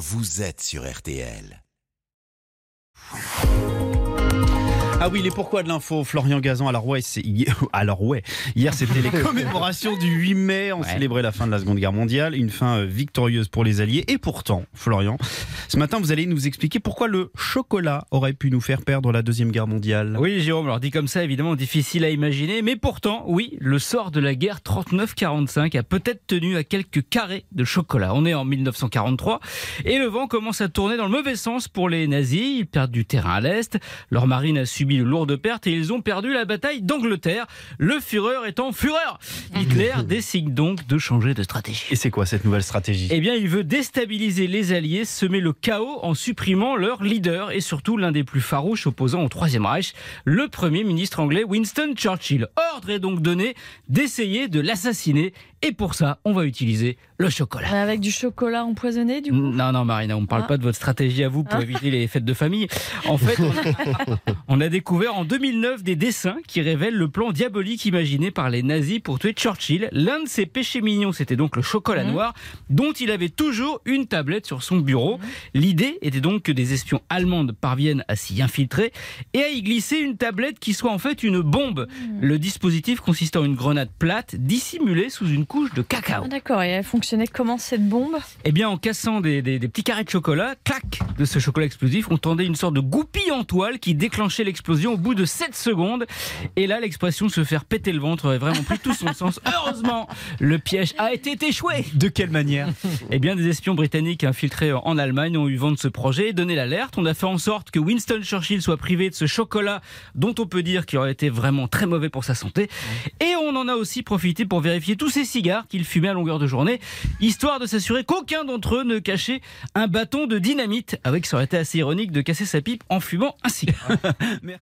vous êtes sur RTL. Ah oui, les pourquoi de l'info, Florian Gazan. Alors ouais, c'est alors ouais. Hier, c'était les commémorations du 8 mai. On célébrait la fin de la Seconde Guerre mondiale, une fin euh, victorieuse pour les Alliés. Et pourtant, Florian, ce matin, vous allez nous expliquer pourquoi le chocolat aurait pu nous faire perdre la Deuxième Guerre mondiale. Oui, Jérôme. Alors dit comme ça, évidemment, difficile à imaginer, mais pourtant, oui, le sort de la guerre 39-45 a peut-être tenu à quelques carrés de chocolat. On est en 1943 et le vent commence à tourner dans le mauvais sens pour les nazis. Ils perdent du terrain à l'est. Leur marine a subi de lourdes pertes et ils ont perdu la bataille d'Angleterre. Le Führer est en fureur. Hitler décide donc de changer de stratégie. Et c'est quoi cette nouvelle stratégie? Eh bien, il veut déstabiliser les Alliés, semer le chaos en supprimant leur leader et surtout l'un des plus farouches opposants au Troisième Reich, le Premier ministre anglais Winston Churchill. Ordre est donc donné d'essayer de l'assassiner et pour ça, on va utiliser le chocolat. Avec du chocolat empoisonné, du coup Non, non, Marina, on ne parle Ah. pas de votre stratégie à vous pour Ah. éviter les fêtes de famille. En fait, on a, on a découvert en 2009 des dessins qui révèlent le plan diabolique imaginé par les nazis pour tuer Churchill. L'un de ses péchés mignons, c'était donc le chocolat Mhm. noir, dont il avait toujours une tablette sur son bureau. Mhm. L'idée était donc que des espions allemandes parviennent à s'y infiltrer et à y glisser une tablette qui soit en fait une bombe. Mhm. Le dispositif consistait en une grenade plate dissimulée sous une couche de cacao. Ah, D'accord, et elle fonctionnait comment cette bombe? Eh bien, en cassant des, des- des petits carrés de chocolat, clac, de ce chocolat explosif, on tendait une sorte de goupille en toile qui déclenchait l'explosion au bout de 7 secondes. Et là, l'expression se faire péter le ventre aurait vraiment pris tout son sens. Heureusement, le piège a été échoué. De quelle manière? Eh bien, des espions britanniques infiltrés en Allemagne ont eu vent de ce projet et donné l'alerte. On a fait en sorte que Winston Churchill soit privé de ce chocolat dont on peut dire qu'il aurait été vraiment très mauvais pour sa santé. Et on en a aussi profité pour vérifier tous ces cigares qu'il fumait à longueur de journée, histoire de s'assurer qu'aucun d'entre eux ne cachait un bâton de dynamite. Avec, ça aurait été assez ironique de casser sa pipe en fumant un cigare.